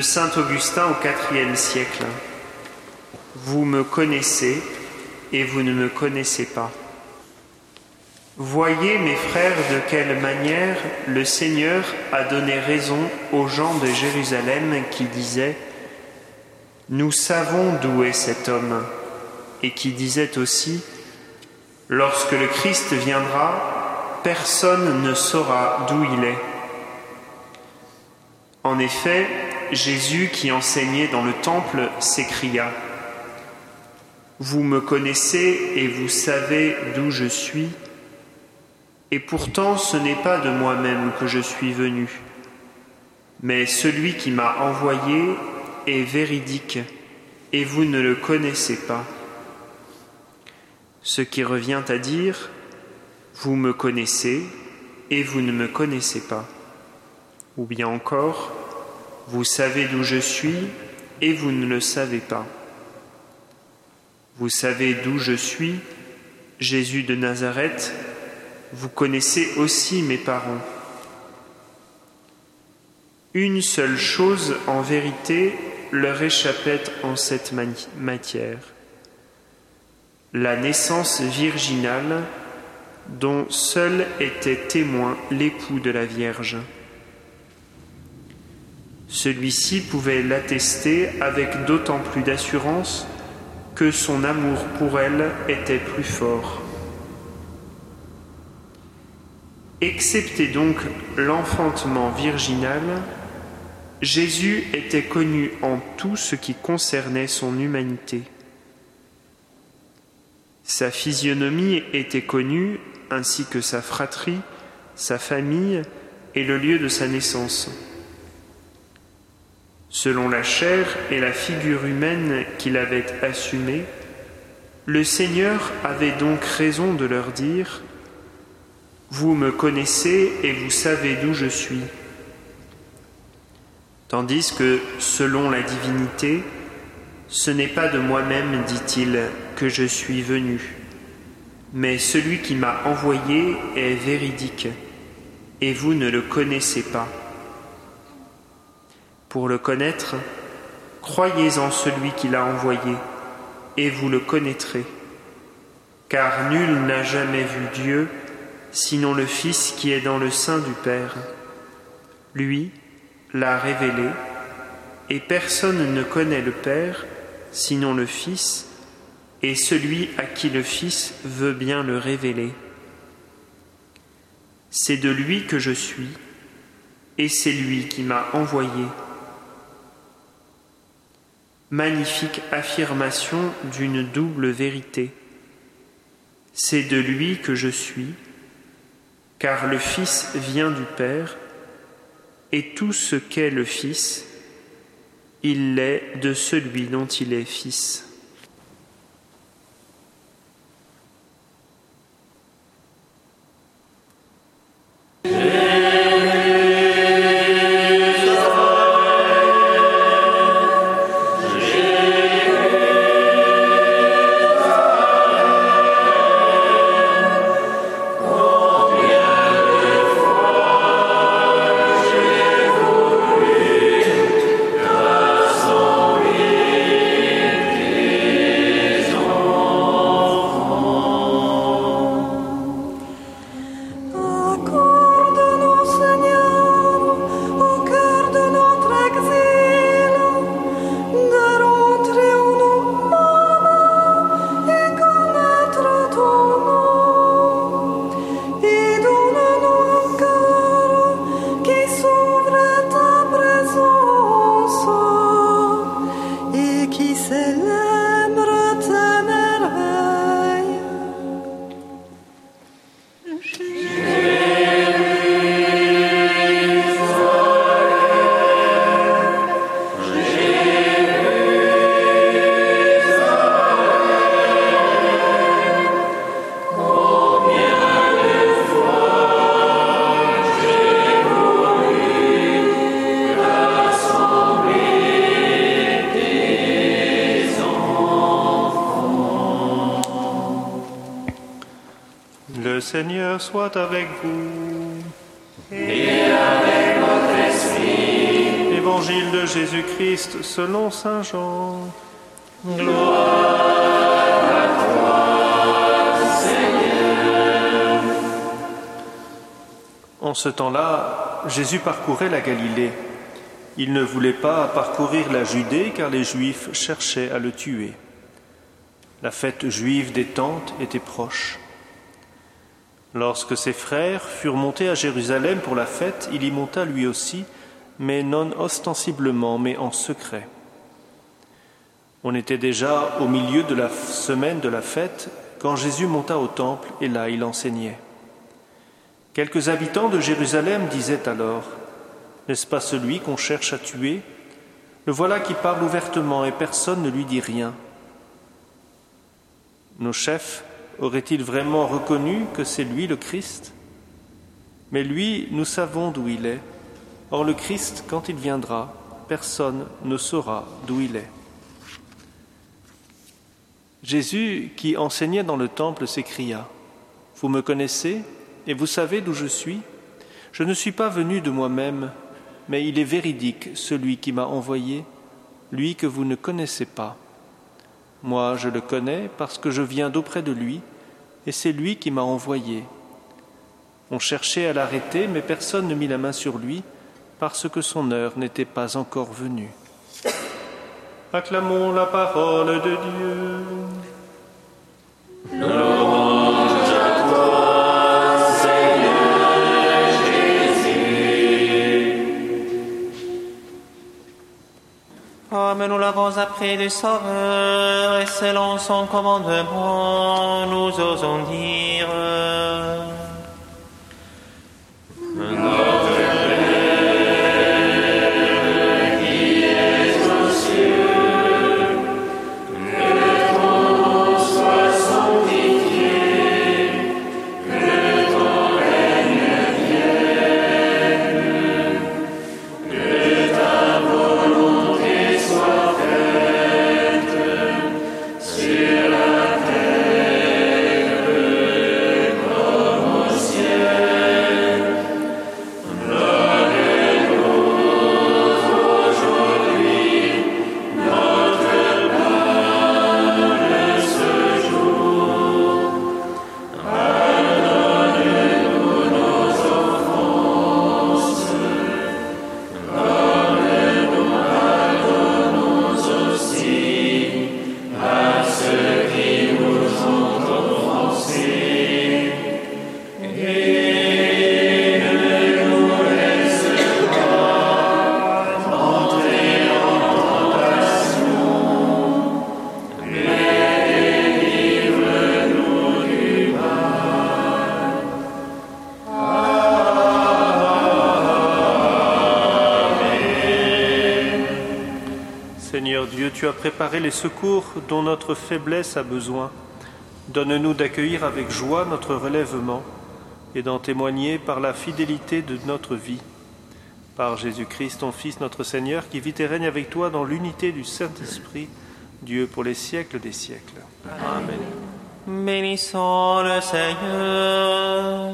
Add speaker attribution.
Speaker 1: Saint Augustin au IVe siècle. Vous me connaissez et vous ne me connaissez pas. Voyez, mes frères, de quelle manière le Seigneur a donné raison aux gens de Jérusalem qui disaient Nous savons d'où est cet homme, et qui disaient aussi Lorsque le Christ viendra, personne ne saura d'où il est. En effet, Jésus qui enseignait dans le temple s'écria Vous me connaissez et vous savez d'où je suis et pourtant ce n'est pas de moi-même que je suis venu, mais celui qui m'a envoyé est véridique, et vous ne le connaissez pas. Ce qui revient à dire, vous me connaissez, et vous ne me connaissez pas. Ou bien encore, vous savez d'où je suis, et vous ne le savez pas. Vous savez d'où je suis, Jésus de Nazareth, vous connaissez aussi mes parents. Une seule chose en vérité leur échappait en cette matière, la naissance virginale dont seul était témoin l'époux de la Vierge. Celui-ci pouvait l'attester avec d'autant plus d'assurance que son amour pour elle était plus fort. Excepté donc l'enfantement virginal, Jésus était connu en tout ce qui concernait son humanité. Sa physionomie était connue, ainsi que sa fratrie, sa famille et le lieu de sa naissance. Selon la chair et la figure humaine qu'il avait assumée, le Seigneur avait donc raison de leur dire vous me connaissez et vous savez d'où je suis. Tandis que, selon la divinité, ce n'est pas de moi-même, dit-il, que je suis venu, mais celui qui m'a envoyé est véridique, et vous ne le connaissez pas. Pour le connaître, croyez en celui qui l'a envoyé, et vous le connaîtrez, car nul n'a jamais vu Dieu, sinon le Fils qui est dans le sein du Père. Lui l'a révélé, et personne ne connaît le Père sinon le Fils, et celui à qui le Fils veut bien le révéler. C'est de lui que je suis, et c'est lui qui m'a envoyé. Magnifique affirmation d'une double vérité. C'est de lui que je suis, car le Fils vient du Père, et tout ce qu'est le Fils, il l'est de celui dont il est Fils.
Speaker 2: Soit avec vous.
Speaker 3: Et avec votre esprit.
Speaker 1: Évangile de Jésus-Christ selon Saint Jean.
Speaker 2: Gloire à toi, Seigneur.
Speaker 3: En ce temps-là, Jésus parcourait la Galilée. Il ne voulait pas parcourir la Judée car les Juifs cherchaient à le tuer. La fête juive des tentes était proche. Lorsque ses frères furent montés à Jérusalem pour la fête, il y monta lui aussi, mais non ostensiblement, mais en secret. On était déjà au milieu de la semaine de la fête quand Jésus monta au temple et là il enseignait. Quelques habitants de Jérusalem disaient alors, N'est-ce pas celui qu'on cherche à tuer? Le voilà qui parle ouvertement et personne ne lui dit rien. Nos chefs Aurait-il vraiment reconnu que c'est lui le Christ? Mais lui, nous savons d'où il est. Or le Christ, quand il viendra, personne ne saura d'où il est. Jésus, qui enseignait dans le temple, s'écria, Vous me connaissez et vous savez d'où je suis? Je ne suis pas venu de moi-même, mais il est véridique celui qui m'a envoyé, lui que vous ne connaissez pas. Moi, je le connais parce que je viens d'auprès de lui, et c'est lui qui m'a envoyé. On cherchait à l'arrêter, mais personne ne mit la main sur lui, parce que son heure n'était pas encore venue. Acclamons la parole de Dieu.
Speaker 4: Comme nous l'avons appris du Sauveur selon son commandement, nous osons dire.
Speaker 3: Tu as préparé les secours dont notre faiblesse a besoin. Donne-nous d'accueillir avec joie notre relèvement et d'en témoigner par la fidélité de notre vie. Par Jésus-Christ, ton Fils, notre Seigneur, qui vit et règne avec toi dans l'unité du Saint-Esprit, Dieu pour les siècles des siècles. Amen.
Speaker 4: Bénissons le Seigneur.